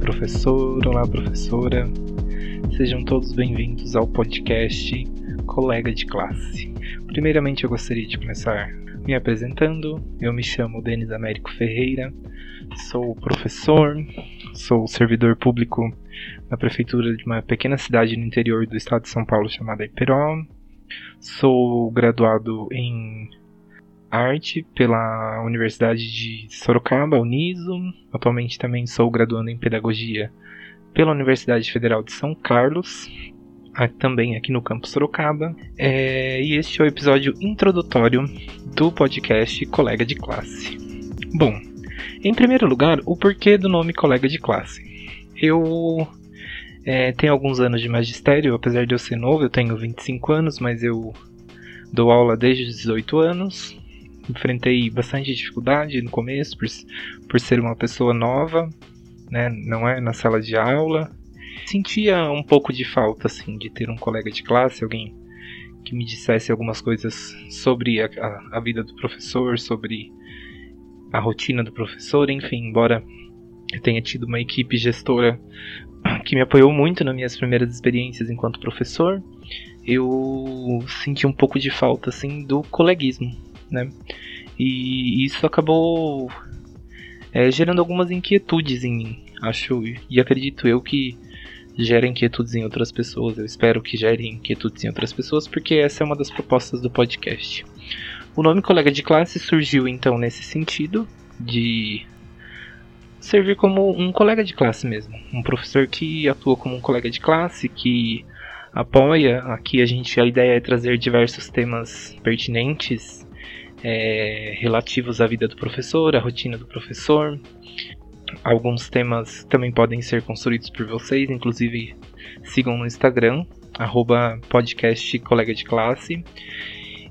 professor, olá, professora. Sejam todos bem-vindos ao podcast Colega de Classe. Primeiramente, eu gostaria de começar me apresentando. Eu me chamo Denis Américo Ferreira, sou professor, sou servidor público na prefeitura de uma pequena cidade no interior do estado de São Paulo chamada Iperó. Sou graduado em arte pela Universidade de Sorocaba, Uniso. Atualmente também sou graduando em pedagogia pela Universidade Federal de São Carlos, também aqui no campus Sorocaba. É, e este é o episódio introdutório do podcast Colega de Classe. Bom, em primeiro lugar, o porquê do nome Colega de Classe. Eu é, tenho alguns anos de magistério, apesar de eu ser novo, eu tenho 25 anos, mas eu dou aula desde os 18 anos enfrentei bastante dificuldade no começo por, por ser uma pessoa nova, né, não é na sala de aula. Sentia um pouco de falta assim de ter um colega de classe, alguém que me dissesse algumas coisas sobre a, a, a vida do professor, sobre a rotina do professor, enfim, embora eu tenha tido uma equipe gestora que me apoiou muito nas minhas primeiras experiências enquanto professor, eu senti um pouco de falta assim do coleguismo, né? E isso acabou é, gerando algumas inquietudes em mim, acho e acredito eu que gera inquietudes em outras pessoas. Eu espero que gere inquietudes em outras pessoas, porque essa é uma das propostas do podcast. O nome colega de classe surgiu então nesse sentido de servir como um colega de classe mesmo, um professor que atua como um colega de classe que apoia. Aqui a gente a ideia é trazer diversos temas pertinentes é, relativos à vida do professor, à rotina do professor. Alguns temas também podem ser construídos por vocês, inclusive sigam no Instagram, arroba podcast colega de classe.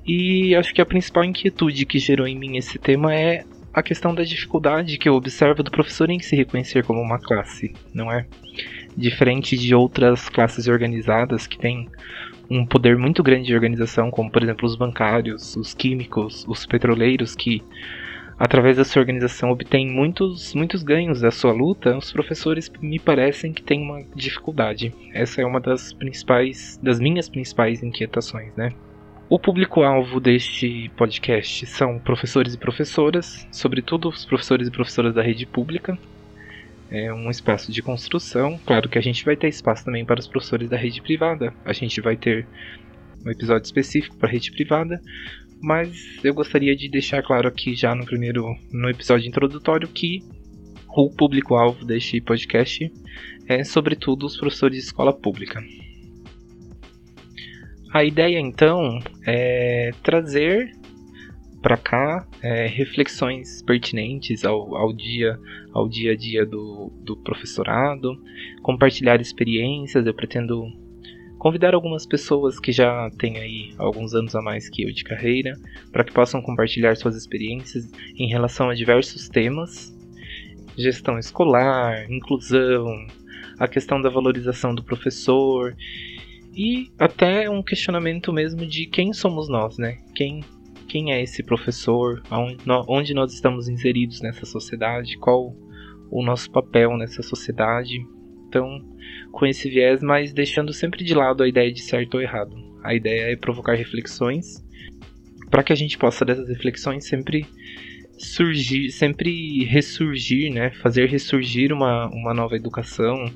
E acho que a principal inquietude que gerou em mim esse tema é a questão da dificuldade que eu observo do professor em se reconhecer como uma classe, não é? Diferente de outras classes organizadas que têm um poder muito grande de organização, como por exemplo os bancários, os químicos, os petroleiros, que através da sua organização obtêm muitos, muitos ganhos da sua luta, os professores me parecem que têm uma dificuldade. Essa é uma das principais, das minhas principais inquietações, né? O público-alvo deste podcast são professores e professoras, sobretudo os professores e professoras da rede pública, é um espaço de construção. Claro que a gente vai ter espaço também para os professores da rede privada. A gente vai ter um episódio específico para a rede privada, mas eu gostaria de deixar claro aqui já no primeiro no episódio introdutório que o público-alvo deste podcast é sobretudo os professores de escola pública. A ideia então é trazer para cá é, reflexões pertinentes ao, ao, dia ao dia a dia do, do professorado, compartilhar experiências. Eu pretendo convidar algumas pessoas que já têm aí alguns anos a mais que eu de carreira, para que possam compartilhar suas experiências em relação a diversos temas: gestão escolar, inclusão, a questão da valorização do professor e até um questionamento mesmo de quem somos nós, né? Quem quem é esse professor, onde nós estamos inseridos nessa sociedade, qual o nosso papel nessa sociedade. Então, com esse viés, mas deixando sempre de lado a ideia de certo ou errado. A ideia é provocar reflexões para que a gente possa dessas reflexões sempre surgir, sempre ressurgir, né? Fazer ressurgir uma, uma nova educação,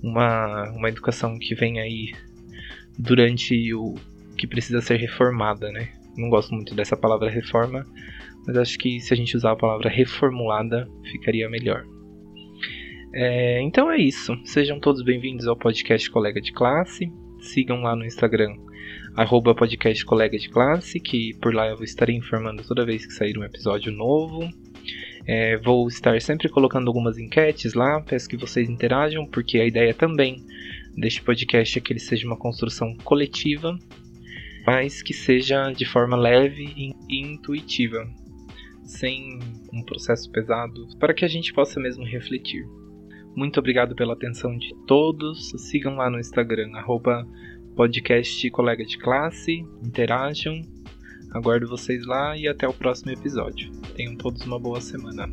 uma, uma educação que vem aí durante o que precisa ser reformada, né? Não gosto muito dessa palavra reforma, mas acho que se a gente usar a palavra reformulada ficaria melhor. É, então é isso. Sejam todos bem-vindos ao podcast Colega de Classe. Sigam lá no Instagram, arroba podcast Colega de Classe, que por lá eu vou estar informando toda vez que sair um episódio novo. É, vou estar sempre colocando algumas enquetes lá, peço que vocês interajam, porque a ideia também deste podcast é que ele seja uma construção coletiva mas que seja de forma leve e intuitiva, sem um processo pesado, para que a gente possa mesmo refletir. Muito obrigado pela atenção de todos. Sigam lá no Instagram, arroba podcast colega de classe, interajam. Aguardo vocês lá e até o próximo episódio. Tenham todos uma boa semana.